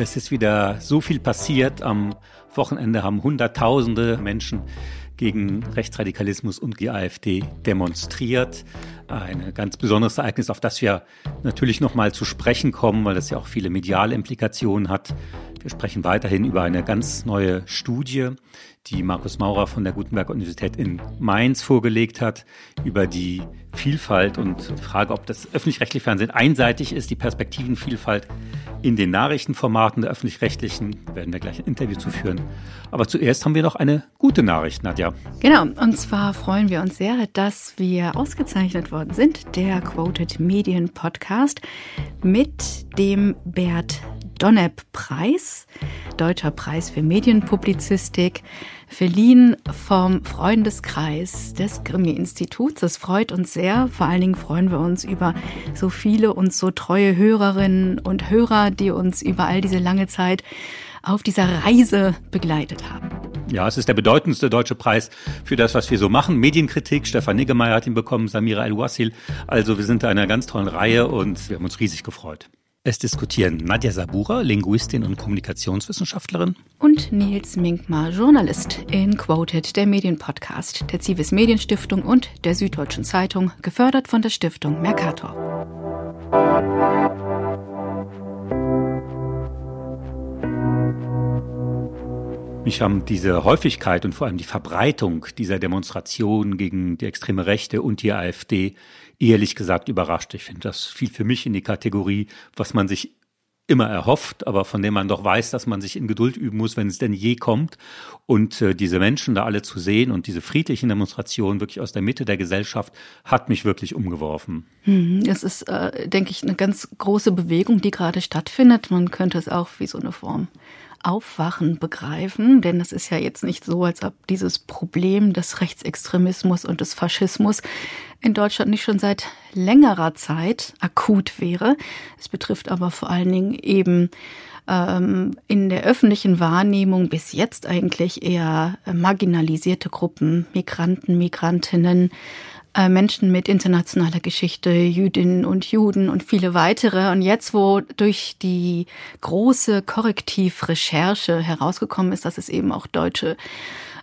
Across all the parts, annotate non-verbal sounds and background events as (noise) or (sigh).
Es ist wieder so viel passiert. Am Wochenende haben Hunderttausende Menschen gegen Rechtsradikalismus und die AfD demonstriert. Ein ganz besonderes Ereignis, auf das wir natürlich noch mal zu sprechen kommen, weil das ja auch viele mediale Implikationen hat. Wir sprechen weiterhin über eine ganz neue Studie, die Markus Maurer von der Gutenberg-Universität in Mainz vorgelegt hat, über die Vielfalt und die Frage, ob das öffentlich-rechtliche Fernsehen einseitig ist, die Perspektivenvielfalt in den Nachrichtenformaten der öffentlich-rechtlichen. werden wir gleich ein Interview zu führen. Aber zuerst haben wir noch eine gute Nachricht, Nadja. Genau, und zwar freuen wir uns sehr, dass wir ausgezeichnet worden sind, der Quoted Medien Podcast mit dem Bert Donnepp-Preis, Deutscher Preis für Medienpublizistik, verliehen vom Freundeskreis des Grimme-Instituts. Das freut uns sehr. Vor allen Dingen freuen wir uns über so viele und so treue Hörerinnen und Hörer, die uns über all diese lange Zeit auf dieser Reise begleitet haben. Ja, es ist der bedeutendste deutsche Preis für das, was wir so machen. Medienkritik, Stefan Niggemeier hat ihn bekommen, Samira El-Wassil. Also wir sind da in einer ganz tollen Reihe und wir haben uns riesig gefreut. Es diskutieren Nadja Sabura, Linguistin und Kommunikationswissenschaftlerin. Und Nils Minkmar, Journalist in Quoted, der Medienpodcast der Zivis Medienstiftung und der Süddeutschen Zeitung, gefördert von der Stiftung Mercator. Mich haben diese Häufigkeit und vor allem die Verbreitung dieser Demonstrationen gegen die extreme Rechte und die AfD ehrlich gesagt überrascht. Ich finde, das fiel für mich in die Kategorie, was man sich immer erhofft, aber von dem man doch weiß, dass man sich in Geduld üben muss, wenn es denn je kommt. Und äh, diese Menschen da alle zu sehen und diese friedlichen Demonstrationen wirklich aus der Mitte der Gesellschaft hat mich wirklich umgeworfen. Hm, es ist, äh, denke ich, eine ganz große Bewegung, die gerade stattfindet. Man könnte es auch wie so eine Form Aufwachen begreifen, denn es ist ja jetzt nicht so, als ob dieses Problem des Rechtsextremismus und des Faschismus in Deutschland nicht schon seit längerer Zeit akut wäre. Es betrifft aber vor allen Dingen eben ähm, in der öffentlichen Wahrnehmung bis jetzt eigentlich eher marginalisierte Gruppen, Migranten, Migrantinnen, Menschen mit internationaler Geschichte, Jüdinnen und Juden und viele weitere. Und jetzt, wo durch die große Korrektivrecherche herausgekommen ist, dass es eben auch deutsche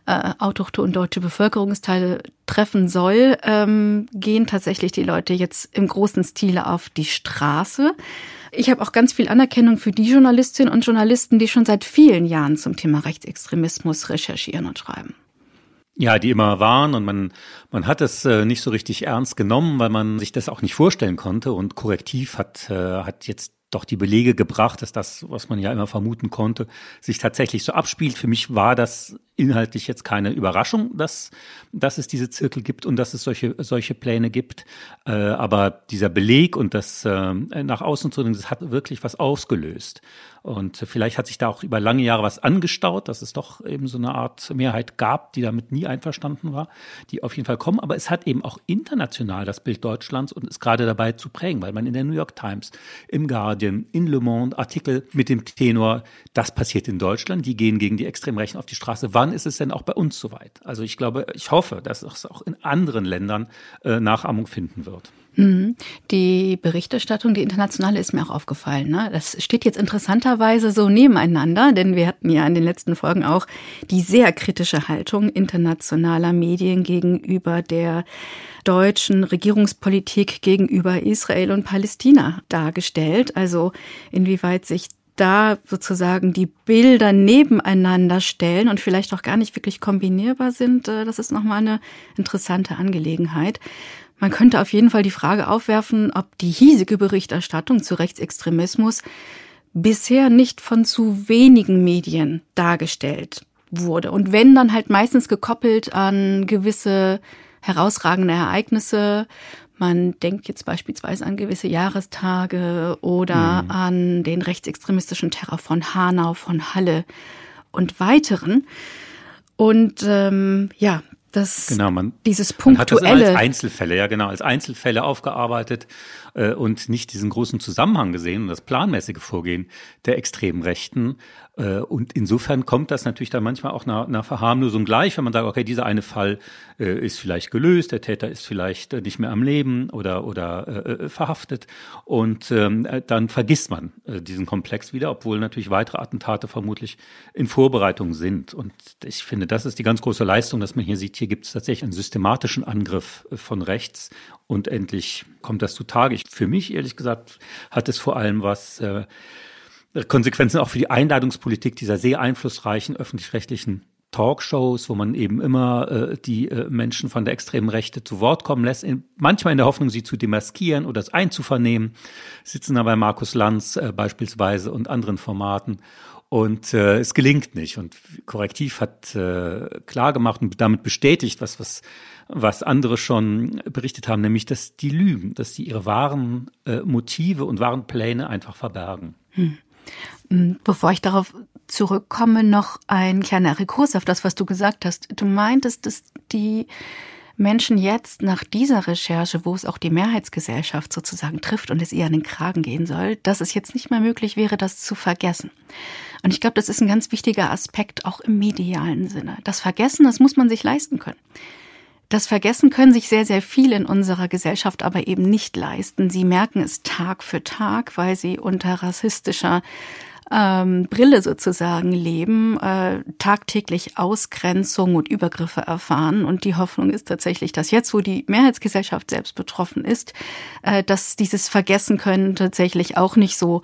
äh, autochthon deutsche Bevölkerungsteile treffen soll, ähm, gehen tatsächlich die Leute jetzt im großen Stile auf die Straße. Ich habe auch ganz viel Anerkennung für die Journalistinnen und Journalisten, die schon seit vielen Jahren zum Thema Rechtsextremismus recherchieren und schreiben. Ja, die immer waren und man, man hat es äh, nicht so richtig ernst genommen, weil man sich das auch nicht vorstellen konnte und Korrektiv hat, äh, hat jetzt doch die Belege gebracht, dass das, was man ja immer vermuten konnte, sich tatsächlich so abspielt. Für mich war das inhaltlich jetzt keine Überraschung, dass, dass es diese Zirkel gibt und dass es solche, solche Pläne gibt. Äh, aber dieser Beleg und das äh, nach außen zu das hat wirklich was ausgelöst. Und vielleicht hat sich da auch über lange Jahre was angestaut, dass es doch eben so eine Art Mehrheit gab, die damit nie einverstanden war, die auf jeden Fall kommen. Aber es hat eben auch international das Bild Deutschlands und ist gerade dabei zu prägen, weil man in der New York Times, im Guardian, in Le Monde Artikel mit dem Tenor, das passiert in Deutschland, die gehen gegen die Extremrechten auf die Straße, wann wann ist es denn auch bei uns soweit? Also ich glaube, ich hoffe, dass es auch in anderen Ländern äh, Nachahmung finden wird. Mhm. Die Berichterstattung, die internationale, ist mir auch aufgefallen. Ne? Das steht jetzt interessanterweise so nebeneinander, denn wir hatten ja in den letzten Folgen auch die sehr kritische Haltung internationaler Medien gegenüber der deutschen Regierungspolitik gegenüber Israel und Palästina dargestellt. Also inwieweit sich da sozusagen die Bilder nebeneinander stellen und vielleicht auch gar nicht wirklich kombinierbar sind, äh, das ist nochmal eine interessante Angelegenheit. Man könnte auf jeden Fall die Frage aufwerfen, ob die hiesige Berichterstattung zu Rechtsextremismus bisher nicht von zu wenigen Medien dargestellt wurde. Und wenn, dann halt meistens gekoppelt an gewisse herausragende Ereignisse, man denkt jetzt beispielsweise an gewisse Jahrestage oder mhm. an den rechtsextremistischen Terror von Hanau, von Halle und weiteren. Und ähm, ja, das genau, man, dieses punktuelle man hat das als Einzelfälle, ja genau, als Einzelfälle aufgearbeitet äh, und nicht diesen großen Zusammenhang gesehen und das planmäßige Vorgehen der extremen Rechten. Äh, und insofern kommt das natürlich dann manchmal auch einer, einer Verharmlosung gleich, wenn man sagt, okay, dieser eine Fall äh, ist vielleicht gelöst, der Täter ist vielleicht äh, nicht mehr am Leben oder, oder äh, verhaftet. Und ähm, dann vergisst man äh, diesen Komplex wieder, obwohl natürlich weitere Attentate vermutlich in Vorbereitung sind. Und ich finde, das ist die ganz große Leistung, dass man hier sieht, hier gibt es tatsächlich einen systematischen Angriff von rechts und endlich kommt das zutage. Ich, für mich, ehrlich gesagt, hat es vor allem was äh, Konsequenzen auch für die Einladungspolitik dieser sehr einflussreichen öffentlich-rechtlichen Talkshows, wo man eben immer äh, die äh, Menschen von der extremen Rechte zu Wort kommen lässt, in, manchmal in der Hoffnung, sie zu demaskieren oder es einzuvernehmen, sitzen da bei Markus Lanz äh, beispielsweise und anderen Formaten. Und äh, es gelingt nicht. Und Korrektiv hat äh, klar gemacht und damit bestätigt, was, was, was andere schon berichtet haben, nämlich, dass die lügen, dass sie ihre wahren äh, Motive und wahren Pläne einfach verbergen. Hm. Hm, bevor ich darauf zurückkomme, noch ein kleiner Rekurs auf das, was du gesagt hast. Du meintest, dass die Menschen jetzt nach dieser Recherche, wo es auch die Mehrheitsgesellschaft sozusagen trifft und es ihr an den Kragen gehen soll, dass es jetzt nicht mehr möglich wäre, das zu vergessen. Und ich glaube, das ist ein ganz wichtiger Aspekt auch im medialen Sinne. Das Vergessen, das muss man sich leisten können. Das Vergessen können sich sehr, sehr viele in unserer Gesellschaft aber eben nicht leisten. Sie merken es Tag für Tag, weil sie unter rassistischer ähm, Brille sozusagen leben, äh, tagtäglich Ausgrenzung und Übergriffe erfahren. Und die Hoffnung ist tatsächlich, dass jetzt, wo die Mehrheitsgesellschaft selbst betroffen ist, äh, dass dieses Vergessen können tatsächlich auch nicht so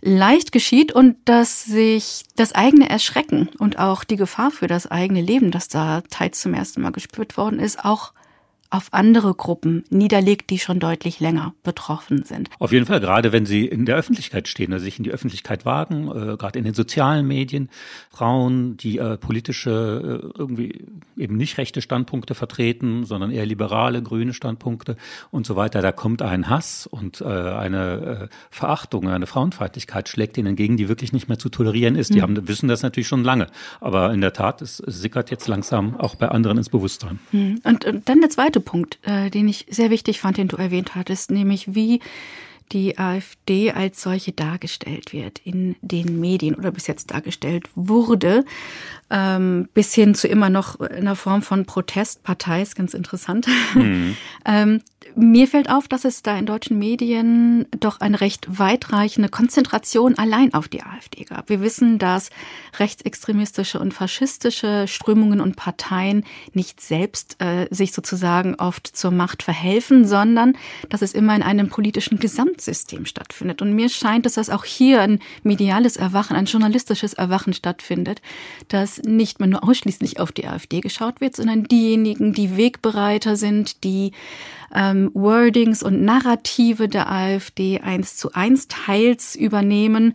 leicht geschieht und dass sich das eigene Erschrecken und auch die Gefahr für das eigene Leben, das da teils zum ersten Mal gespürt worden ist, auch auf andere Gruppen niederlegt, die schon deutlich länger betroffen sind. Auf jeden Fall, gerade wenn sie in der Öffentlichkeit stehen, also sich in die Öffentlichkeit wagen, äh, gerade in den sozialen Medien, Frauen, die äh, politische, äh, irgendwie eben nicht rechte Standpunkte vertreten, sondern eher liberale, grüne Standpunkte und so weiter, da kommt ein Hass und äh, eine äh, Verachtung, eine Frauenfeindlichkeit schlägt ihnen entgegen, die wirklich nicht mehr zu tolerieren ist. Die mhm. haben, wissen das natürlich schon lange, aber in der Tat, es, es sickert jetzt langsam auch bei anderen ins Bewusstsein. Mhm. Und, und dann der zweite Punkt, äh, den ich sehr wichtig fand, den du erwähnt hattest, nämlich wie die AfD als solche dargestellt wird in den Medien oder bis jetzt dargestellt wurde, ähm, bis hin zu immer noch einer Form von Protestpartei, ist ganz interessant. Mhm. (laughs) ähm, mir fällt auf, dass es da in deutschen Medien doch eine recht weitreichende Konzentration allein auf die AfD gab. Wir wissen, dass rechtsextremistische und faschistische Strömungen und Parteien nicht selbst äh, sich sozusagen oft zur Macht verhelfen, sondern dass es immer in einem politischen Gesamtsystem stattfindet. Und mir scheint dass auch hier ein mediales Erwachen, ein journalistisches Erwachen stattfindet, dass nicht mehr nur ausschließlich auf die AfD geschaut wird, sondern diejenigen, die Wegbereiter sind, die ähm, Wordings und Narrative der AfD eins zu eins teils übernehmen,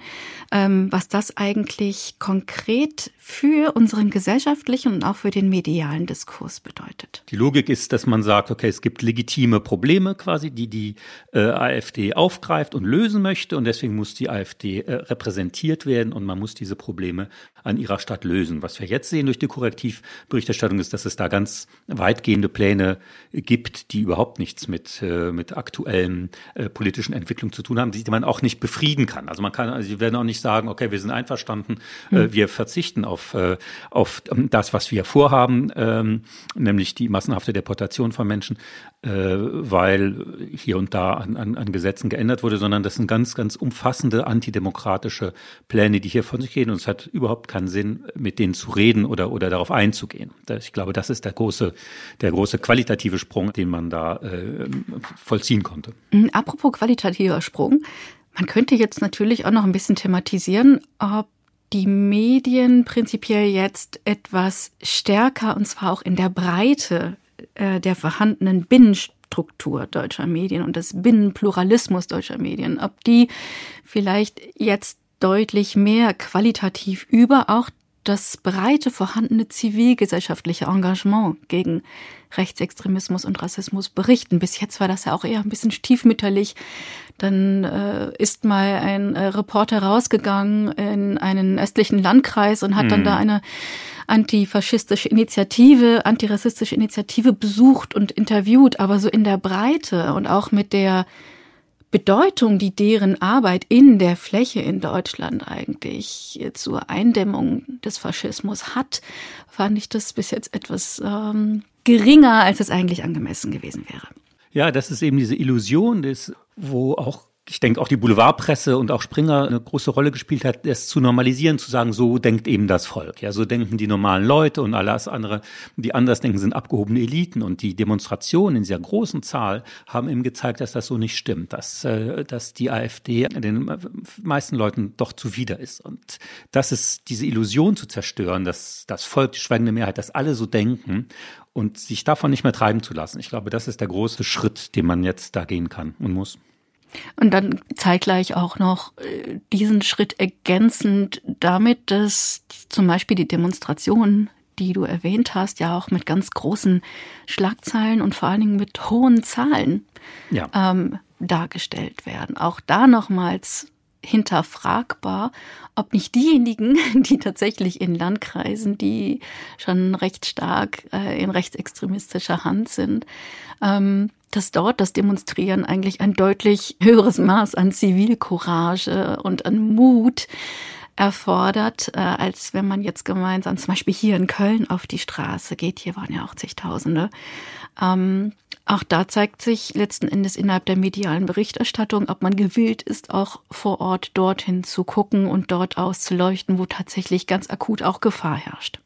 ähm, was das eigentlich konkret für unseren gesellschaftlichen und auch für den medialen Diskurs bedeutet. Die Logik ist, dass man sagt, okay, es gibt legitime Probleme quasi, die die äh, AfD aufgreift und lösen möchte und deswegen muss die AfD äh, repräsentiert werden und man muss diese Probleme an ihrer Stadt lösen. Was wir jetzt sehen durch die Korrektivberichterstattung ist, dass es da ganz weitgehende Pläne gibt, die überhaupt nichts mit, äh, mit aktuellen äh, politischen Entwicklungen zu tun haben, die man auch nicht befrieden kann. Also man kann, also sie werden auch nicht sagen, okay, wir sind einverstanden, mhm. wir verzichten auf, äh, auf das, was wir vorhaben, ähm, nämlich die massenhafte Deportation von Menschen, äh, weil hier und da an, an, an Gesetzen geändert wurde, sondern das sind ganz, ganz umfassende antidemokratische Pläne, die hier von sich gehen. Und es hat überhaupt keinen Sinn, mit denen zu reden oder, oder darauf einzugehen. Ich glaube, das ist der große, der große qualitative Sprung, den man da äh, vollziehen konnte. Mhm, apropos qualitativer Sprung. Man könnte jetzt natürlich auch noch ein bisschen thematisieren, ob die Medien prinzipiell jetzt etwas stärker, und zwar auch in der Breite äh, der vorhandenen Binnenstruktur deutscher Medien und des Binnenpluralismus deutscher Medien, ob die vielleicht jetzt deutlich mehr qualitativ über auch das breite vorhandene zivilgesellschaftliche Engagement gegen Rechtsextremismus und Rassismus berichten. Bis jetzt war das ja auch eher ein bisschen stiefmütterlich. Dann äh, ist mal ein äh, Reporter rausgegangen in einen östlichen Landkreis und hat mhm. dann da eine antifaschistische Initiative, antirassistische Initiative besucht und interviewt, aber so in der Breite und auch mit der Bedeutung, die deren Arbeit in der Fläche in Deutschland eigentlich zur Eindämmung des Faschismus hat, fand ich das bis jetzt etwas ähm, geringer, als es eigentlich angemessen gewesen wäre. Ja, das ist eben diese Illusion, des, wo auch ich denke, auch die Boulevardpresse und auch Springer eine große Rolle gespielt hat, das zu normalisieren, zu sagen, so denkt eben das Volk. Ja, so denken die normalen Leute und alles andere, die anders denken, sind abgehobene Eliten. Und die Demonstrationen in dieser großen Zahl haben eben gezeigt, dass das so nicht stimmt, dass, äh, dass die AfD den meisten Leuten doch zuwider ist. Und das ist diese Illusion zu zerstören, dass das Volk, die schweigende Mehrheit, dass alle so denken und sich davon nicht mehr treiben zu lassen. Ich glaube, das ist der große Schritt, den man jetzt da gehen kann und muss. Und dann zeitgleich auch noch äh, diesen Schritt ergänzend damit, dass zum Beispiel die Demonstrationen, die du erwähnt hast, ja auch mit ganz großen Schlagzeilen und vor allen Dingen mit hohen Zahlen ja. ähm, dargestellt werden. Auch da nochmals hinterfragbar, ob nicht diejenigen, (laughs) die tatsächlich in Landkreisen, die schon recht stark äh, in rechtsextremistischer Hand sind, ähm, dass dort das Demonstrieren eigentlich ein deutlich höheres Maß an Zivilcourage und an Mut erfordert, äh, als wenn man jetzt gemeinsam zum Beispiel hier in Köln auf die Straße geht. Hier waren ja auch zigtausende. Ähm, auch da zeigt sich letzten Endes innerhalb der medialen Berichterstattung, ob man gewillt ist, auch vor Ort dorthin zu gucken und dort auszuleuchten, wo tatsächlich ganz akut auch Gefahr herrscht.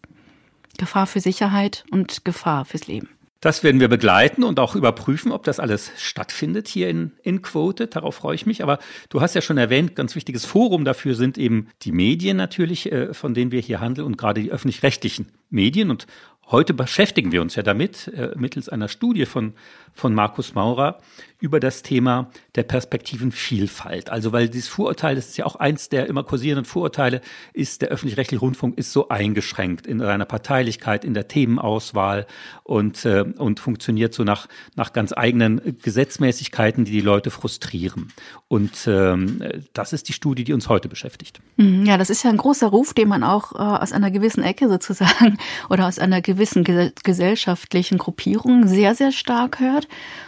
Gefahr für Sicherheit und Gefahr fürs Leben. Das werden wir begleiten und auch überprüfen, ob das alles stattfindet hier in, in Quote. Darauf freue ich mich. Aber du hast ja schon erwähnt, ganz wichtiges Forum dafür sind eben die Medien natürlich, äh, von denen wir hier handeln und gerade die öffentlich-rechtlichen Medien. Und Heute beschäftigen wir uns ja damit, äh, mittels einer Studie von, von Markus Maurer, über das Thema der Perspektivenvielfalt. Also weil dieses Vorurteil, das ist ja auch eins der immer kursierenden Vorurteile, ist, der öffentlich-rechtliche Rundfunk ist so eingeschränkt in seiner Parteilichkeit, in der Themenauswahl und, äh, und funktioniert so nach, nach ganz eigenen Gesetzmäßigkeiten, die die Leute frustrieren. Und ähm, das ist die Studie, die uns heute beschäftigt. Mhm, ja, das ist ja ein großer Ruf, den man auch äh, aus einer gewissen Ecke sozusagen (laughs) oder aus einer gewissen gesellschaftlichen Gruppierung sehr, sehr stark hört.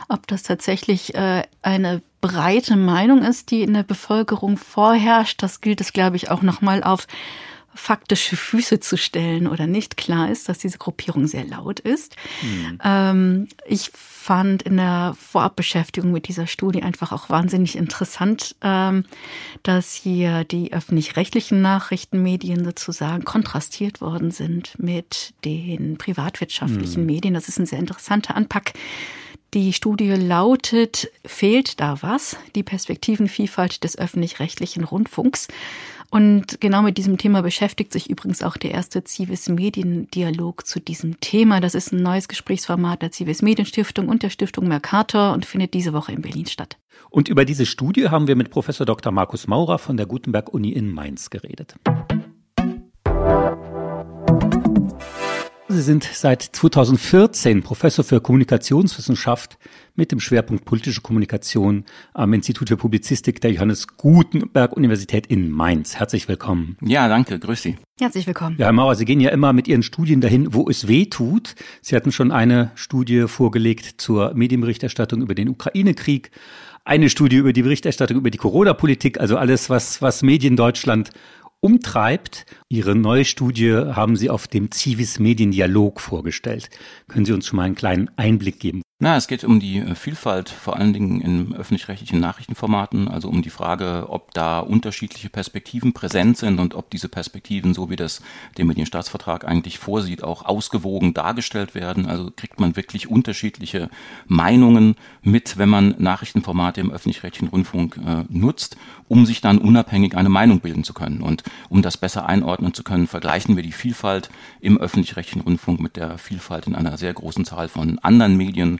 Ob das tatsächlich äh, eine breite Meinung ist, die in der Bevölkerung vorherrscht, das gilt es, glaube ich, auch nochmal auf faktische Füße zu stellen oder nicht. Klar ist, dass diese Gruppierung sehr laut ist. Mhm. Ähm, ich fand in der Vorabbeschäftigung mit dieser Studie einfach auch wahnsinnig interessant, ähm, dass hier die öffentlich-rechtlichen Nachrichtenmedien sozusagen kontrastiert worden sind mit den privatwirtschaftlichen mhm. Medien. Das ist ein sehr interessanter Anpack. Die Studie lautet, fehlt da was? Die Perspektivenvielfalt des öffentlich-rechtlichen Rundfunks. Und genau mit diesem Thema beschäftigt sich übrigens auch der erste Civis Mediendialog zu diesem Thema. Das ist ein neues Gesprächsformat der Civis Medienstiftung und der Stiftung Mercator und findet diese Woche in Berlin statt. Und über diese Studie haben wir mit Professor Dr. Markus Maurer von der Gutenberg Uni in Mainz geredet. Sie sind seit 2014 Professor für Kommunikationswissenschaft mit dem Schwerpunkt politische Kommunikation am Institut für Publizistik der Johannes Gutenberg Universität in Mainz. Herzlich willkommen. Ja, danke. Grüß Sie. Herzlich willkommen. Ja, Herr Mauer, Sie gehen ja immer mit Ihren Studien dahin, wo es weh tut. Sie hatten schon eine Studie vorgelegt zur Medienberichterstattung über den Ukraine-Krieg, eine Studie über die Berichterstattung über die Corona-Politik, also alles, was, was Medien Deutschland umtreibt. Ihre neue Studie haben Sie auf dem Civis Mediendialog vorgestellt. Können Sie uns schon mal einen kleinen Einblick geben? Na, es geht um die äh, Vielfalt, vor allen Dingen in öffentlich-rechtlichen Nachrichtenformaten, also um die Frage, ob da unterschiedliche Perspektiven präsent sind und ob diese Perspektiven, so wie das der Medienstaatsvertrag eigentlich vorsieht, auch ausgewogen dargestellt werden. Also kriegt man wirklich unterschiedliche Meinungen mit, wenn man Nachrichtenformate im öffentlich-rechtlichen Rundfunk äh, nutzt, um sich dann unabhängig eine Meinung bilden zu können. Und um das besser einordnen zu können, vergleichen wir die Vielfalt im öffentlich-rechtlichen Rundfunk mit der Vielfalt in einer sehr großen Zahl von anderen Medien,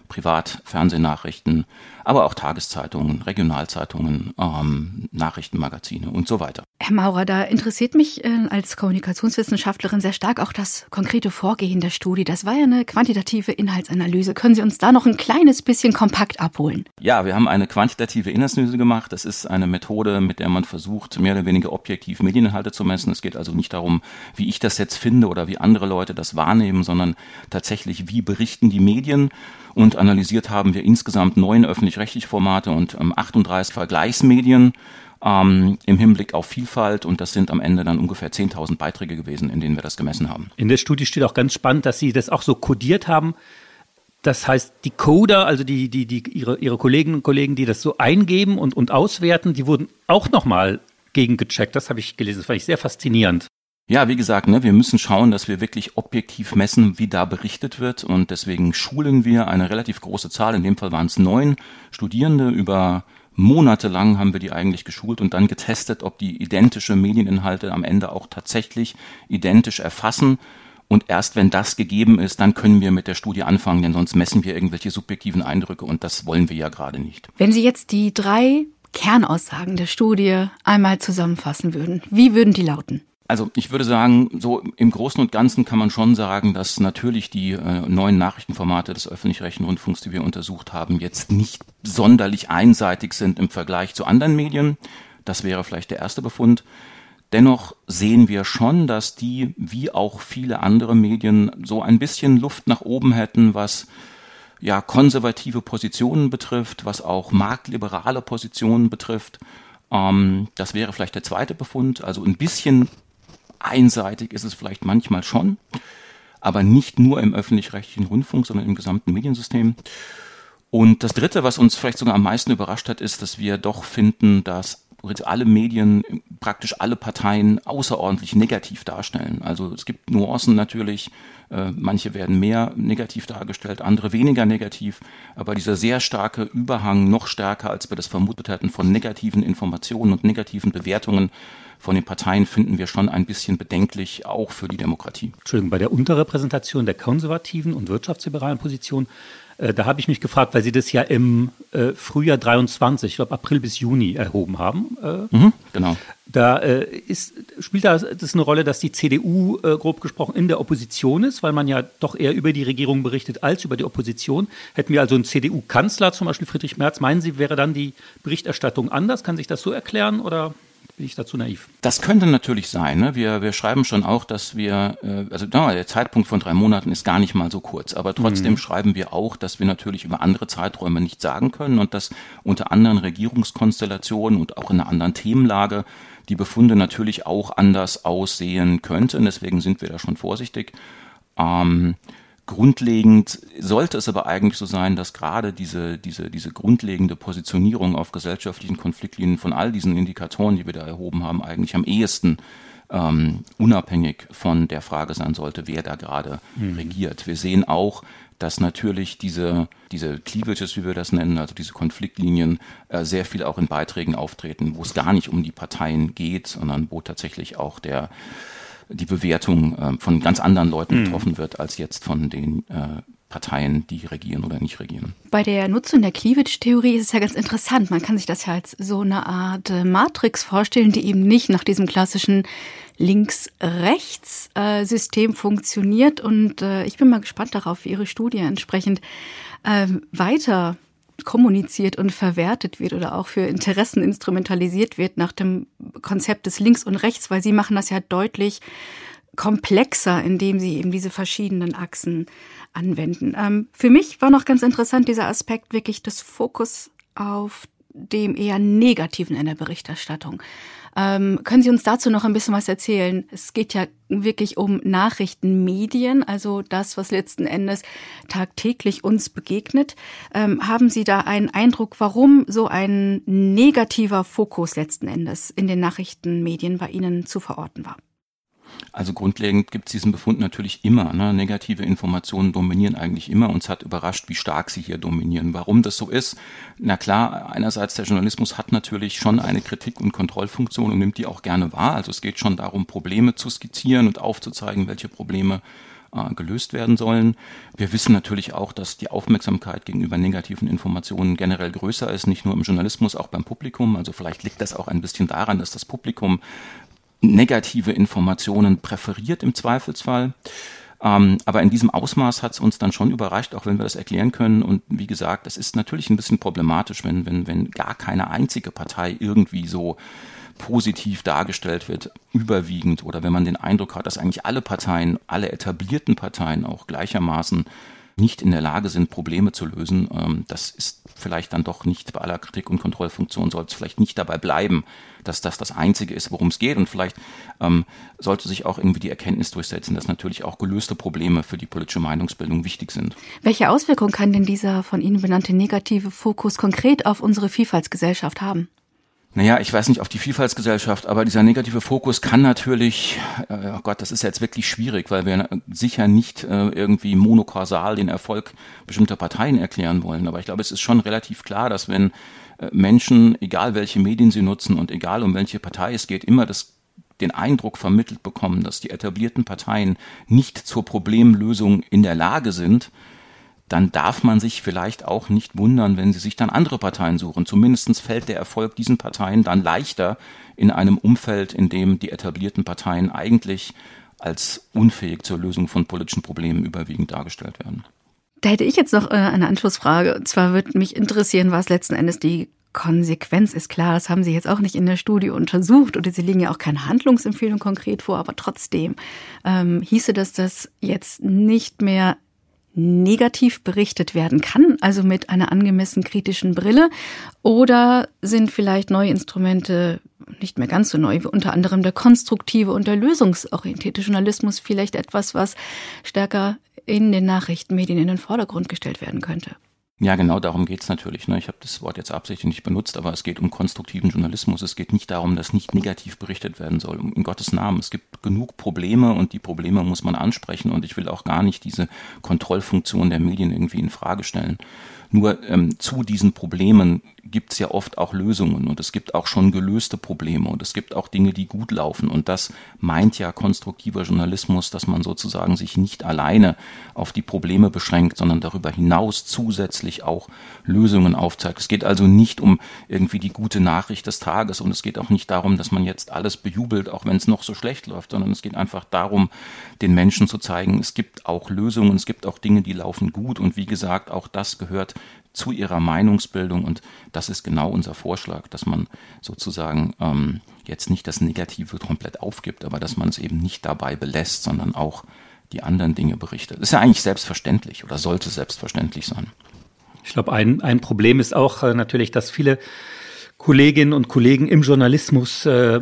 Privat-Fernsehnachrichten, aber auch Tageszeitungen, Regionalzeitungen, ähm, Nachrichtenmagazine und so weiter. Herr Maurer, da interessiert mich äh, als Kommunikationswissenschaftlerin sehr stark auch das konkrete Vorgehen der Studie. Das war ja eine quantitative Inhaltsanalyse. Können Sie uns da noch ein kleines bisschen kompakt abholen? Ja, wir haben eine quantitative Inhaltsanalyse gemacht. Das ist eine Methode, mit der man versucht, mehr oder weniger objektiv Medieninhalte zu messen. Es geht also nicht darum, wie ich das jetzt finde oder wie andere Leute das wahrnehmen, sondern tatsächlich, wie berichten die Medien und analysiert haben wir insgesamt neun öffentlich-rechtliche Formate und ähm, 38 Vergleichsmedien ähm, im Hinblick auf Vielfalt und das sind am Ende dann ungefähr 10.000 Beiträge gewesen, in denen wir das gemessen haben. In der Studie steht auch ganz spannend, dass Sie das auch so kodiert haben. Das heißt, die Coder, also die, die, die, ihre, ihre Kolleginnen und Kollegen, die das so eingeben und, und auswerten, die wurden auch nochmal gegengecheckt. Das habe ich gelesen. Das fand ich sehr faszinierend. Ja, wie gesagt, ne, wir müssen schauen, dass wir wirklich objektiv messen, wie da berichtet wird. Und deswegen schulen wir eine relativ große Zahl. In dem Fall waren es neun Studierende über monatelang haben wir die eigentlich geschult und dann getestet, ob die identische Medieninhalte am Ende auch tatsächlich identisch erfassen. Und erst wenn das gegeben ist, dann können wir mit der Studie anfangen, denn sonst messen wir irgendwelche subjektiven Eindrücke und das wollen wir ja gerade nicht. Wenn Sie jetzt die drei Kernaussagen der Studie einmal zusammenfassen würden, wie würden die lauten? Also ich würde sagen, so im Großen und Ganzen kann man schon sagen, dass natürlich die äh, neuen Nachrichtenformate des öffentlich-rechtlichen Rundfunks, die wir untersucht haben, jetzt nicht sonderlich einseitig sind im Vergleich zu anderen Medien. Das wäre vielleicht der erste Befund. Dennoch sehen wir schon, dass die, wie auch viele andere Medien, so ein bisschen Luft nach oben hätten, was ja konservative Positionen betrifft, was auch marktliberale Positionen betrifft. Ähm, das wäre vielleicht der zweite Befund. Also ein bisschen einseitig ist es vielleicht manchmal schon, aber nicht nur im öffentlich-rechtlichen Rundfunk, sondern im gesamten Mediensystem. Und das Dritte, was uns vielleicht sogar am meisten überrascht hat, ist, dass wir doch finden, dass alle Medien, praktisch alle Parteien außerordentlich negativ darstellen. Also es gibt Nuancen natürlich, äh, manche werden mehr negativ dargestellt, andere weniger negativ, aber dieser sehr starke Überhang, noch stärker als wir das vermutet hätten, von negativen Informationen und negativen Bewertungen von den Parteien finden wir schon ein bisschen bedenklich, auch für die Demokratie. Entschuldigung, bei der Unterrepräsentation der konservativen und wirtschaftsliberalen Position, äh, da habe ich mich gefragt, weil Sie das ja im äh, Frühjahr 23, ich glaube April bis Juni erhoben haben. Äh, mhm, genau. Da äh, ist, spielt da das eine Rolle, dass die CDU grob gesprochen in der Opposition ist, weil man ja doch eher über die Regierung berichtet als über die Opposition. Hätten wir also einen CDU-Kanzler, zum Beispiel Friedrich Merz, meinen Sie, wäre dann die Berichterstattung anders? Kann sich das so erklären oder? Bin ich dazu naiv? Das könnte natürlich sein. Ne? Wir, wir schreiben schon auch, dass wir, äh, also der Zeitpunkt von drei Monaten ist gar nicht mal so kurz, aber trotzdem mhm. schreiben wir auch, dass wir natürlich über andere Zeiträume nicht sagen können und dass unter anderen Regierungskonstellationen und auch in einer anderen Themenlage die Befunde natürlich auch anders aussehen könnten. Deswegen sind wir da schon vorsichtig. Ähm, Grundlegend sollte es aber eigentlich so sein, dass gerade diese, diese, diese grundlegende Positionierung auf gesellschaftlichen Konfliktlinien von all diesen Indikatoren, die wir da erhoben haben, eigentlich am ehesten ähm, unabhängig von der Frage sein sollte, wer da gerade mhm. regiert. Wir sehen auch, dass natürlich diese, diese Cleavages, wie wir das nennen, also diese Konfliktlinien, äh, sehr viel auch in Beiträgen auftreten, wo es gar nicht um die Parteien geht, sondern wo tatsächlich auch der die Bewertung äh, von ganz anderen Leuten mhm. getroffen wird, als jetzt von den äh, Parteien, die regieren oder nicht regieren. Bei der Nutzung der Cleavage-Theorie ist es ja ganz interessant. Man kann sich das ja als so eine Art äh, Matrix vorstellen, die eben nicht nach diesem klassischen Links-Rechts-System funktioniert. Und äh, ich bin mal gespannt darauf, wie Ihre Studie entsprechend äh, weiter kommuniziert und verwertet wird oder auch für Interessen instrumentalisiert wird nach dem Konzept des Links und Rechts, weil sie machen das ja deutlich komplexer, indem sie eben diese verschiedenen Achsen anwenden. Ähm, für mich war noch ganz interessant dieser Aspekt wirklich des Fokus auf dem eher negativen in der Berichterstattung. Ähm, können Sie uns dazu noch ein bisschen was erzählen? Es geht ja wirklich um Nachrichtenmedien, also das, was letzten Endes tagtäglich uns begegnet. Ähm, haben Sie da einen Eindruck, warum so ein negativer Fokus letzten Endes in den Nachrichtenmedien bei Ihnen zu verorten war? Also grundlegend gibt es diesen Befund natürlich immer. Ne? Negative Informationen dominieren eigentlich immer. Uns hat überrascht, wie stark sie hier dominieren. Warum das so ist? Na klar, einerseits der Journalismus hat natürlich schon eine Kritik- und Kontrollfunktion und nimmt die auch gerne wahr. Also es geht schon darum, Probleme zu skizzieren und aufzuzeigen, welche Probleme äh, gelöst werden sollen. Wir wissen natürlich auch, dass die Aufmerksamkeit gegenüber negativen Informationen generell größer ist, nicht nur im Journalismus, auch beim Publikum. Also vielleicht liegt das auch ein bisschen daran, dass das Publikum negative Informationen präferiert im Zweifelsfall. Ähm, aber in diesem Ausmaß hat es uns dann schon überrascht, auch wenn wir das erklären können. Und wie gesagt, es ist natürlich ein bisschen problematisch, wenn, wenn, wenn gar keine einzige Partei irgendwie so positiv dargestellt wird, überwiegend, oder wenn man den Eindruck hat, dass eigentlich alle Parteien, alle etablierten Parteien auch gleichermaßen nicht in der Lage sind, Probleme zu lösen. Ähm, das ist vielleicht dann doch nicht bei aller Kritik und Kontrollfunktion, soll es vielleicht nicht dabei bleiben, dass das das Einzige ist, worum es geht. Und vielleicht ähm, sollte sich auch irgendwie die Erkenntnis durchsetzen, dass natürlich auch gelöste Probleme für die politische Meinungsbildung wichtig sind. Welche Auswirkungen kann denn dieser von Ihnen benannte negative Fokus konkret auf unsere Vielfaltsgesellschaft haben? Naja, ich weiß nicht auf die Vielfaltsgesellschaft, aber dieser negative Fokus kann natürlich, äh, oh Gott, das ist jetzt wirklich schwierig, weil wir sicher nicht äh, irgendwie monokausal den Erfolg bestimmter Parteien erklären wollen. Aber ich glaube, es ist schon relativ klar, dass wenn äh, Menschen, egal welche Medien sie nutzen und egal um welche Partei es geht, immer das den Eindruck vermittelt bekommen, dass die etablierten Parteien nicht zur Problemlösung in der Lage sind, dann darf man sich vielleicht auch nicht wundern, wenn sie sich dann andere Parteien suchen. Zumindest fällt der Erfolg diesen Parteien dann leichter in einem Umfeld, in dem die etablierten Parteien eigentlich als unfähig zur Lösung von politischen Problemen überwiegend dargestellt werden. Da hätte ich jetzt noch äh, eine Anschlussfrage. Und zwar würde mich interessieren, was letzten Endes die Konsequenz ist klar, das haben Sie jetzt auch nicht in der Studie untersucht oder Sie legen ja auch keine Handlungsempfehlung konkret vor, aber trotzdem ähm, hieße das, dass jetzt nicht mehr negativ berichtet werden kann, also mit einer angemessen kritischen Brille? Oder sind vielleicht neue Instrumente nicht mehr ganz so neu, wie unter anderem der konstruktive und der lösungsorientierte Journalismus vielleicht etwas, was stärker in den Nachrichtenmedien in den Vordergrund gestellt werden könnte? Ja, genau darum geht's natürlich. Ne? Ich habe das Wort jetzt absichtlich nicht benutzt, aber es geht um konstruktiven Journalismus. Es geht nicht darum, dass nicht negativ berichtet werden soll. In Gottes Namen. Es gibt genug Probleme und die Probleme muss man ansprechen. Und ich will auch gar nicht diese Kontrollfunktion der Medien irgendwie in Frage stellen. Nur ähm, zu diesen Problemen gibt es ja oft auch Lösungen und es gibt auch schon gelöste Probleme und es gibt auch Dinge, die gut laufen. Und das meint ja konstruktiver Journalismus, dass man sozusagen sich nicht alleine auf die Probleme beschränkt, sondern darüber hinaus zusätzlich auch Lösungen aufzeigt. Es geht also nicht um irgendwie die gute Nachricht des Tages und es geht auch nicht darum, dass man jetzt alles bejubelt, auch wenn es noch so schlecht läuft, sondern es geht einfach darum, den Menschen zu zeigen, es gibt auch Lösungen, es gibt auch Dinge, die laufen gut und wie gesagt, auch das gehört zu ihrer Meinungsbildung. Und das ist genau unser Vorschlag, dass man sozusagen ähm, jetzt nicht das Negative komplett aufgibt, aber dass man es eben nicht dabei belässt, sondern auch die anderen Dinge berichtet. Das ist ja eigentlich selbstverständlich oder sollte selbstverständlich sein. Ich glaube, ein, ein Problem ist auch äh, natürlich, dass viele Kolleginnen und Kollegen im Journalismus äh,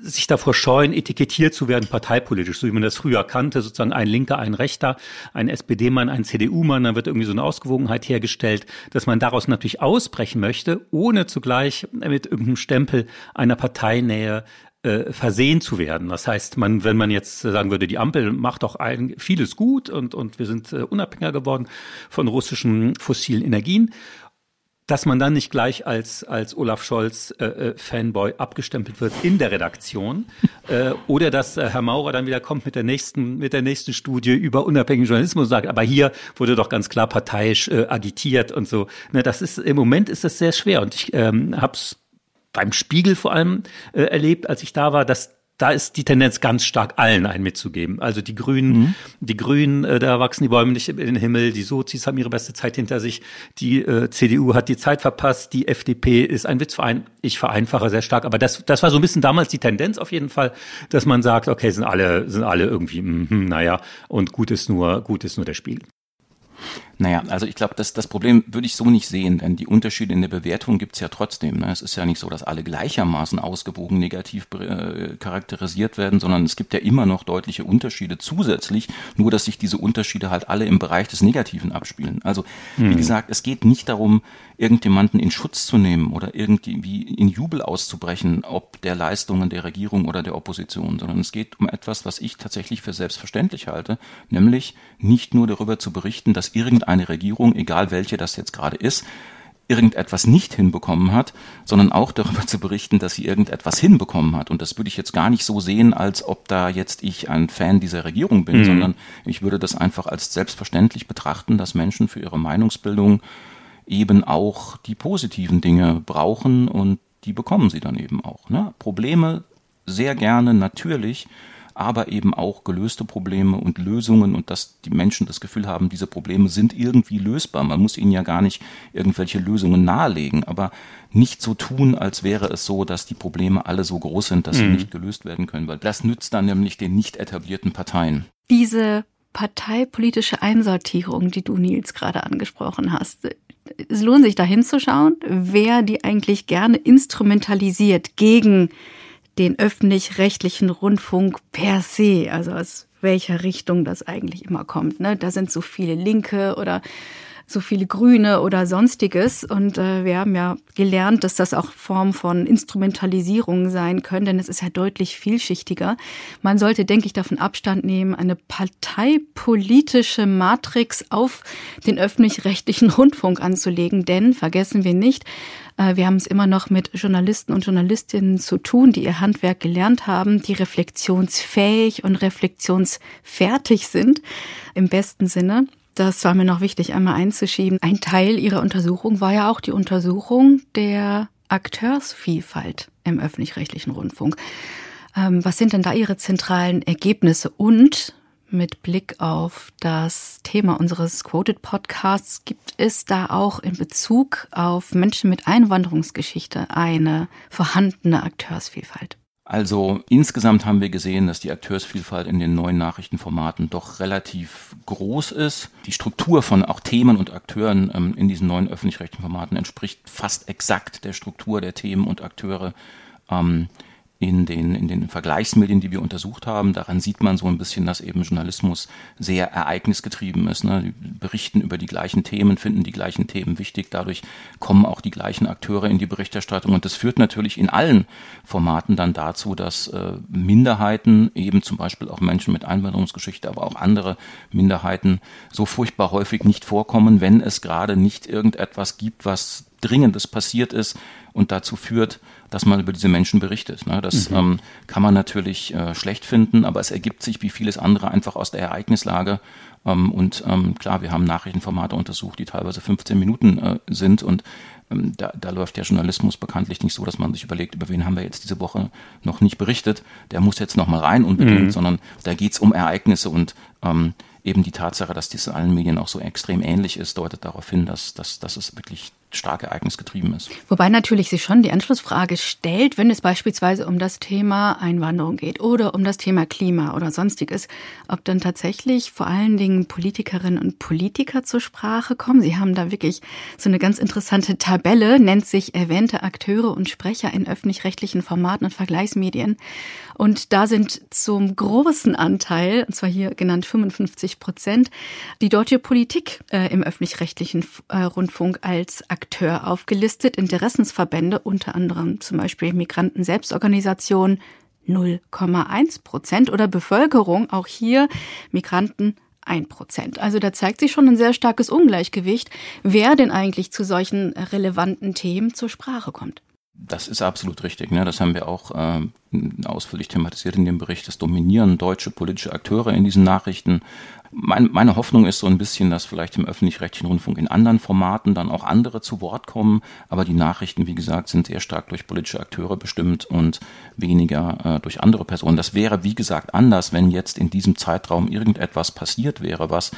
sich davor scheuen, etikettiert zu werden parteipolitisch, so wie man das früher kannte, sozusagen ein Linker, ein Rechter, ein SPD-Mann, ein CDU-Mann, dann wird irgendwie so eine Ausgewogenheit hergestellt, dass man daraus natürlich ausbrechen möchte, ohne zugleich mit irgendeinem Stempel einer Parteinähe äh, versehen zu werden. Das heißt, man, wenn man jetzt sagen würde, die Ampel macht doch ein, vieles gut und, und wir sind äh, unabhängiger geworden von russischen fossilen Energien dass man dann nicht gleich als, als Olaf Scholz äh, äh, Fanboy abgestempelt wird in der Redaktion (laughs) äh, oder dass äh, Herr Maurer dann wieder kommt mit der nächsten mit der nächsten Studie über unabhängigen Journalismus und sagt, aber hier wurde doch ganz klar parteiisch äh, agitiert und so. Ne, das ist im Moment ist das sehr schwer und ich ähm, habe es beim Spiegel vor allem äh, erlebt, als ich da war, dass da ist die Tendenz ganz stark allen einen mitzugeben. Also die Grünen, mhm. die Grünen, äh, da wachsen die Bäume nicht in den Himmel, die Sozis haben ihre beste Zeit hinter sich, die äh, CDU hat die Zeit verpasst, die FDP ist ein Witzverein. Ich vereinfache sehr stark, aber das, das war so ein bisschen damals die Tendenz auf jeden Fall, dass man sagt, okay, sind alle, sind alle irgendwie, mh, naja, und gut ist nur, gut ist nur der Spiel. Naja, also ich glaube, das, das Problem würde ich so nicht sehen, denn die Unterschiede in der Bewertung gibt's ja trotzdem. Ne? Es ist ja nicht so, dass alle gleichermaßen ausgewogen negativ äh, charakterisiert werden, sondern es gibt ja immer noch deutliche Unterschiede zusätzlich, nur dass sich diese Unterschiede halt alle im Bereich des Negativen abspielen. Also mhm. wie gesagt, es geht nicht darum, irgendjemanden in Schutz zu nehmen oder irgendwie in Jubel auszubrechen, ob der Leistungen der Regierung oder der Opposition, sondern es geht um etwas, was ich tatsächlich für selbstverständlich halte, nämlich nicht nur darüber zu berichten, dass irgendeine Regierung, egal welche das jetzt gerade ist, irgendetwas nicht hinbekommen hat, sondern auch darüber zu berichten, dass sie irgendetwas hinbekommen hat. Und das würde ich jetzt gar nicht so sehen, als ob da jetzt ich ein Fan dieser Regierung bin, mhm. sondern ich würde das einfach als selbstverständlich betrachten, dass Menschen für ihre Meinungsbildung eben auch die positiven Dinge brauchen und die bekommen sie dann eben auch. Ne? Probleme sehr gerne natürlich, aber eben auch gelöste Probleme und Lösungen und dass die Menschen das Gefühl haben, diese Probleme sind irgendwie lösbar. Man muss ihnen ja gar nicht irgendwelche Lösungen nahelegen, aber nicht so tun, als wäre es so, dass die Probleme alle so groß sind, dass mhm. sie nicht gelöst werden können, weil das nützt dann nämlich den nicht etablierten Parteien. Diese parteipolitische Einsortierung, die du, Nils, gerade angesprochen hast. Es lohnt sich da hinzuschauen, wer die eigentlich gerne instrumentalisiert gegen den öffentlich-rechtlichen Rundfunk per se, also aus welcher Richtung das eigentlich immer kommt. Ne? Da sind so viele Linke oder so viele Grüne oder sonstiges. Und äh, wir haben ja gelernt, dass das auch Form von Instrumentalisierung sein können, denn es ist ja deutlich vielschichtiger. Man sollte, denke ich, davon Abstand nehmen, eine parteipolitische Matrix auf den öffentlich-rechtlichen Rundfunk anzulegen. Denn vergessen wir nicht, wir haben es immer noch mit Journalisten und Journalistinnen zu tun, die ihr Handwerk gelernt haben, die reflexionsfähig und reflexionsfertig sind, im besten Sinne. Das war mir noch wichtig, einmal einzuschieben. Ein Teil Ihrer Untersuchung war ja auch die Untersuchung der Akteursvielfalt im öffentlich-rechtlichen Rundfunk. Ähm, was sind denn da Ihre zentralen Ergebnisse? Und mit Blick auf das Thema unseres Quoted Podcasts gibt es da auch in Bezug auf Menschen mit Einwanderungsgeschichte eine vorhandene Akteursvielfalt? Also insgesamt haben wir gesehen, dass die Akteursvielfalt in den neuen Nachrichtenformaten doch relativ groß ist. Die Struktur von auch Themen und Akteuren ähm, in diesen neuen öffentlich-rechtlichen Formaten entspricht fast exakt der Struktur der Themen und Akteure ähm, in den, in den Vergleichsmedien, die wir untersucht haben. Daran sieht man so ein bisschen, dass eben Journalismus sehr ereignisgetrieben ist. Ne? Die berichten über die gleichen Themen, finden die gleichen Themen wichtig. Dadurch kommen auch die gleichen Akteure in die Berichterstattung. Und das führt natürlich in allen Formaten dann dazu, dass äh, Minderheiten, eben zum Beispiel auch Menschen mit Einwanderungsgeschichte, aber auch andere Minderheiten, so furchtbar häufig nicht vorkommen, wenn es gerade nicht irgendetwas gibt, was Dringendes passiert ist und dazu führt, dass man über diese Menschen berichtet. Ne? Das mhm. ähm, kann man natürlich äh, schlecht finden, aber es ergibt sich wie vieles andere einfach aus der Ereignislage. Ähm, und ähm, klar, wir haben Nachrichtenformate untersucht, die teilweise 15 Minuten äh, sind und ähm, da, da läuft der Journalismus bekanntlich nicht so, dass man sich überlegt, über wen haben wir jetzt diese Woche noch nicht berichtet. Der muss jetzt noch mal rein unbedingt, mhm. sondern da geht's um Ereignisse und ähm, eben die Tatsache, dass dies in allen Medien auch so extrem ähnlich ist, deutet darauf hin, dass, dass, dass es wirklich stark ereignisgetrieben ist. Wobei natürlich sich schon die Anschlussfrage stellt, wenn es beispielsweise um das Thema Einwanderung geht oder um das Thema Klima oder sonstiges, ob dann tatsächlich vor allen Dingen Politikerinnen und Politiker zur Sprache kommen. Sie haben da wirklich so eine ganz interessante Tabelle, nennt sich erwähnte Akteure und Sprecher in öffentlich-rechtlichen Formaten und Vergleichsmedien. Und da sind zum großen Anteil, und zwar hier genannt 55 Prozent, die deutsche Politik äh, im öffentlich-rechtlichen äh, Rundfunk als Akteur aufgelistet, Interessensverbände, unter anderem zum Beispiel Migranten-Selbstorganisationen 0,1 Prozent oder Bevölkerung, auch hier Migranten ein Prozent. Also da zeigt sich schon ein sehr starkes Ungleichgewicht, wer denn eigentlich zu solchen relevanten Themen zur Sprache kommt. Das ist absolut richtig. Ne? Das haben wir auch äh, ausführlich thematisiert in dem Bericht. Das dominieren deutsche politische Akteure in diesen Nachrichten. Mein, meine Hoffnung ist so ein bisschen, dass vielleicht im öffentlich-rechtlichen Rundfunk in anderen Formaten dann auch andere zu Wort kommen. Aber die Nachrichten, wie gesagt, sind sehr stark durch politische Akteure bestimmt und weniger äh, durch andere Personen. Das wäre, wie gesagt, anders, wenn jetzt in diesem Zeitraum irgendetwas passiert wäre, was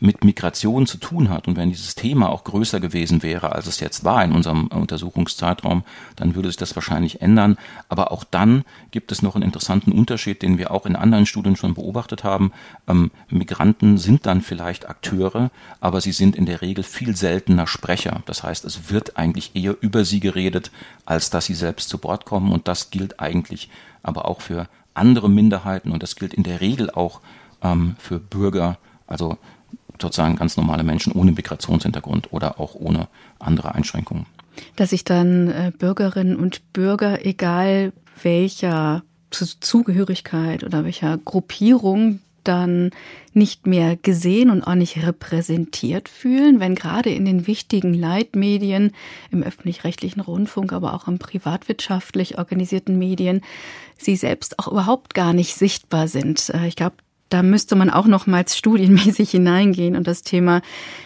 mit Migration zu tun hat und wenn dieses Thema auch größer gewesen wäre, als es jetzt war in unserem Untersuchungszeitraum, dann würde sich das wahrscheinlich ändern. Aber auch dann gibt es noch einen interessanten Unterschied, den wir auch in anderen Studien schon beobachtet haben. Ähm, Migranten sind dann vielleicht Akteure, aber sie sind in der Regel viel seltener Sprecher. Das heißt, es wird eigentlich eher über sie geredet, als dass sie selbst zu Bord kommen. Und das gilt eigentlich aber auch für andere Minderheiten und das gilt in der Regel auch ähm, für Bürger, also sozusagen ganz normale Menschen ohne Migrationshintergrund oder auch ohne andere Einschränkungen. Dass sich dann äh, Bürgerinnen und Bürger, egal welcher Zugehörigkeit oder welcher Gruppierung, dann nicht mehr gesehen und auch nicht repräsentiert fühlen, wenn gerade in den wichtigen Leitmedien, im öffentlich-rechtlichen Rundfunk, aber auch im privatwirtschaftlich organisierten Medien, sie selbst auch überhaupt gar nicht sichtbar sind. Äh, ich glaube, da müsste man auch nochmals studienmäßig (laughs) hineingehen und das Thema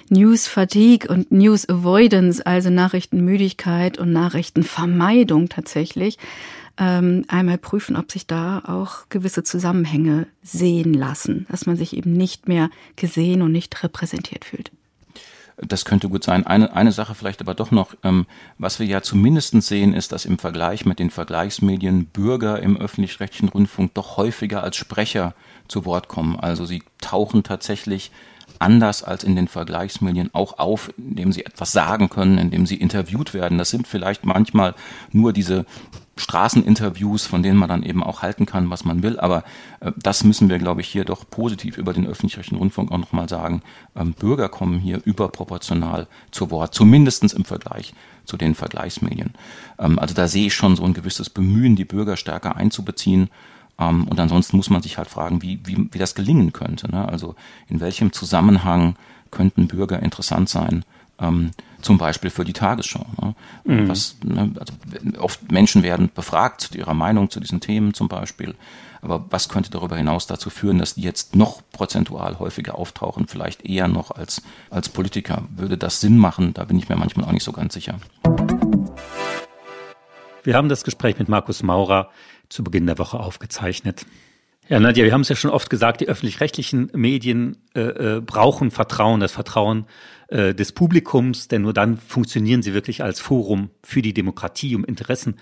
News Fatigue und News Avoidance, also Nachrichtenmüdigkeit und Nachrichtenvermeidung tatsächlich, ähm, einmal prüfen, ob sich da auch gewisse Zusammenhänge sehen lassen, dass man sich eben nicht mehr gesehen und nicht repräsentiert fühlt. Das könnte gut sein. Eine, eine Sache vielleicht aber doch noch, ähm, was wir ja zumindest sehen, ist, dass im Vergleich mit den Vergleichsmedien Bürger im öffentlich-rechtlichen Rundfunk doch häufiger als Sprecher zu Wort kommen. Also sie tauchen tatsächlich anders als in den Vergleichsmedien auch auf, indem sie etwas sagen können, indem sie interviewt werden. Das sind vielleicht manchmal nur diese Straßeninterviews, von denen man dann eben auch halten kann, was man will. Aber äh, das müssen wir, glaube ich, hier doch positiv über den öffentlich-rechtlichen Rundfunk auch nochmal sagen. Ähm, Bürger kommen hier überproportional zu Wort, zumindestens im Vergleich zu den Vergleichsmedien. Ähm, also da sehe ich schon so ein gewisses Bemühen, die Bürger stärker einzubeziehen. Ähm, und ansonsten muss man sich halt fragen, wie, wie, wie das gelingen könnte. Ne? Also in welchem Zusammenhang könnten Bürger interessant sein? Ähm, zum Beispiel für die Tagesschau. Ne? Mhm. Was, ne, also oft Menschen werden befragt zu ihrer Meinung zu diesen Themen zum Beispiel. Aber was könnte darüber hinaus dazu führen, dass die jetzt noch prozentual häufiger auftauchen, vielleicht eher noch als, als Politiker? Würde das Sinn machen? Da bin ich mir manchmal auch nicht so ganz sicher. Wir haben das Gespräch mit Markus Maurer zu Beginn der Woche aufgezeichnet. Ja, Nadja, wir haben es ja schon oft gesagt, die öffentlich-rechtlichen Medien äh, äh, brauchen Vertrauen, das Vertrauen äh, des Publikums, denn nur dann funktionieren sie wirklich als Forum für die Demokratie, um Interessen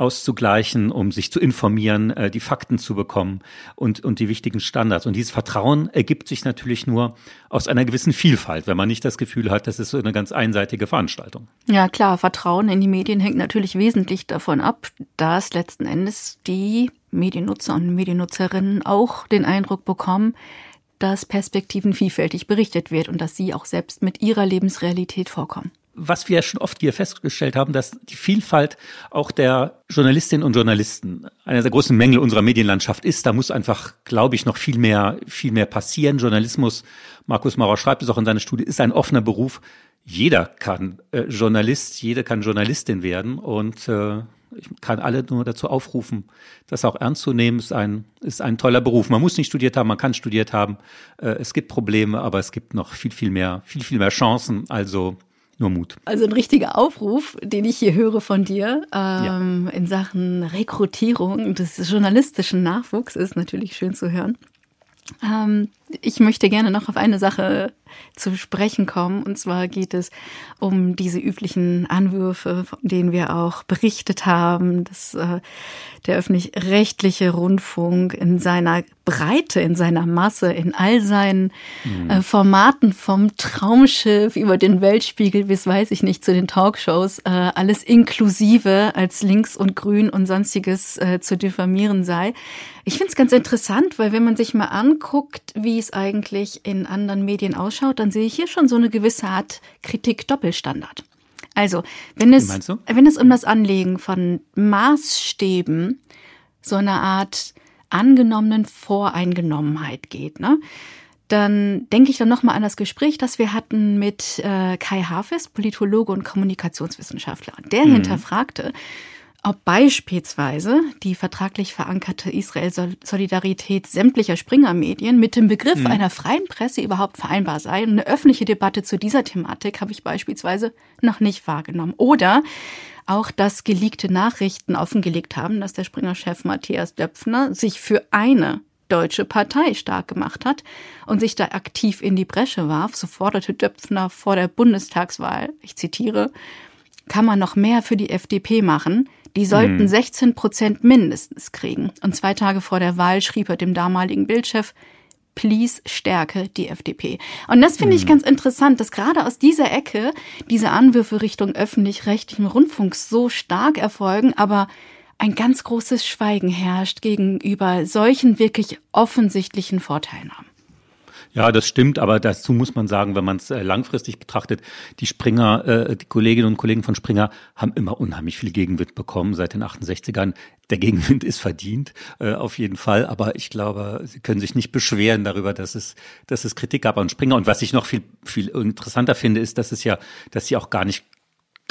auszugleichen, um sich zu informieren, äh, die Fakten zu bekommen und, und die wichtigen Standards. Und dieses Vertrauen ergibt sich natürlich nur aus einer gewissen Vielfalt, wenn man nicht das Gefühl hat, das ist so eine ganz einseitige Veranstaltung. Ja, klar, Vertrauen in die Medien hängt natürlich wesentlich davon ab, dass letzten Endes die Mediennutzer und Mediennutzerinnen auch den Eindruck bekommen, dass Perspektiven vielfältig berichtet wird und dass sie auch selbst mit ihrer Lebensrealität vorkommen was wir schon oft hier festgestellt haben, dass die Vielfalt auch der Journalistinnen und Journalisten einer der großen Mängel unserer Medienlandschaft ist. Da muss einfach, glaube ich, noch viel mehr, viel mehr passieren. Journalismus, Markus Maurer schreibt es auch in seiner Studie, ist ein offener Beruf. Jeder kann äh, Journalist, jede kann Journalistin werden und äh, ich kann alle nur dazu aufrufen, das auch ernst zu nehmen. Ist ein, ist ein toller Beruf. Man muss nicht studiert haben, man kann studiert haben. Äh, es gibt Probleme, aber es gibt noch viel, viel mehr, viel, viel mehr Chancen. Also nur Mut. Also ein richtiger Aufruf, den ich hier höre von dir ähm, ja. in Sachen Rekrutierung des journalistischen Nachwuchs ist natürlich schön zu hören. Ähm, ich möchte gerne noch auf eine Sache zu sprechen kommen. Und zwar geht es um diese üblichen Anwürfe, von denen wir auch berichtet haben, dass äh, der öffentlich-rechtliche Rundfunk in seiner Breite, in seiner Masse, in all seinen mhm. äh, Formaten vom Traumschiff über den Weltspiegel bis weiß ich nicht zu den Talkshows, äh, alles inklusive als links und grün und sonstiges äh, zu diffamieren sei. Ich finde es ganz interessant, weil wenn man sich mal anguckt, wie es eigentlich in anderen Medien ausschaut, dann sehe ich hier schon so eine gewisse Art Kritik-Doppelstandard. Also, wenn es, wenn es um das Anlegen von Maßstäben, so eine Art angenommenen Voreingenommenheit geht, ne? dann denke ich dann nochmal an das Gespräch, das wir hatten mit äh, Kai Hafes, Politologe und Kommunikationswissenschaftler. Der mhm. hinterfragte, ob beispielsweise die vertraglich verankerte Israel-Solidarität sämtlicher Springer-Medien mit dem Begriff mhm. einer freien Presse überhaupt vereinbar sei. Und eine öffentliche Debatte zu dieser Thematik habe ich beispielsweise noch nicht wahrgenommen. Oder auch, dass geleakte Nachrichten offengelegt haben, dass der Springer-Chef Matthias Döpfner sich für eine deutsche Partei stark gemacht hat und sich da aktiv in die Bresche warf. So forderte Döpfner vor der Bundestagswahl, ich zitiere, kann man noch mehr für die FDP machen? Die sollten 16 hm. Prozent mindestens kriegen. Und zwei Tage vor der Wahl schrieb er dem damaligen Bildchef, please stärke die FDP. Und das finde ich hm. ganz interessant, dass gerade aus dieser Ecke diese Anwürfe Richtung öffentlich-rechtlichen Rundfunk so stark erfolgen, aber ein ganz großes Schweigen herrscht gegenüber solchen wirklich offensichtlichen Vorteilen haben. Ja, das stimmt, aber dazu muss man sagen, wenn man es äh, langfristig betrachtet, die Springer, äh, die Kolleginnen und Kollegen von Springer haben immer unheimlich viel Gegenwind bekommen seit den 68ern. Der Gegenwind ist verdient, äh, auf jeden Fall, aber ich glaube, sie können sich nicht beschweren darüber, dass es, dass es Kritik gab an Springer. Und was ich noch viel, viel interessanter finde, ist, dass es ja, dass sie auch gar nicht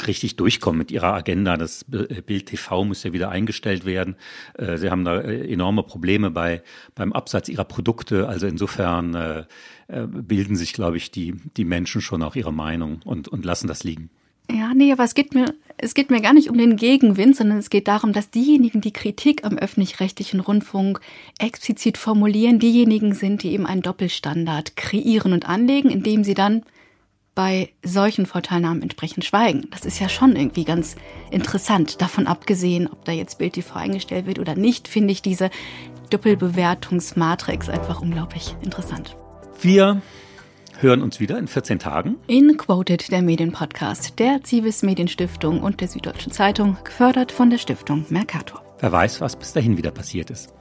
richtig durchkommen mit ihrer Agenda. Das äh, Bild TV muss ja wieder eingestellt werden. Äh, sie haben da äh, enorme Probleme bei, beim Absatz ihrer Produkte. Also insofern bilden sich, glaube ich, die, die Menschen schon auch ihre Meinung und, und lassen das liegen. Ja, nee, aber es geht mir, es geht mir gar nicht um den Gegenwind, sondern es geht darum, dass diejenigen, die Kritik am öffentlich-rechtlichen Rundfunk explizit formulieren, diejenigen sind, die eben einen Doppelstandard kreieren und anlegen, indem sie dann bei solchen Vorteilnahmen entsprechend schweigen. Das ist ja schon irgendwie ganz interessant. Davon abgesehen, ob da jetzt Bild TV eingestellt wird oder nicht, finde ich diese Doppelbewertungsmatrix einfach unglaublich interessant. Wir hören uns wieder in 14 Tagen. In Quoted, der Medienpodcast der Zivis Medienstiftung und der Süddeutschen Zeitung, gefördert von der Stiftung Mercator. Wer weiß, was bis dahin wieder passiert ist.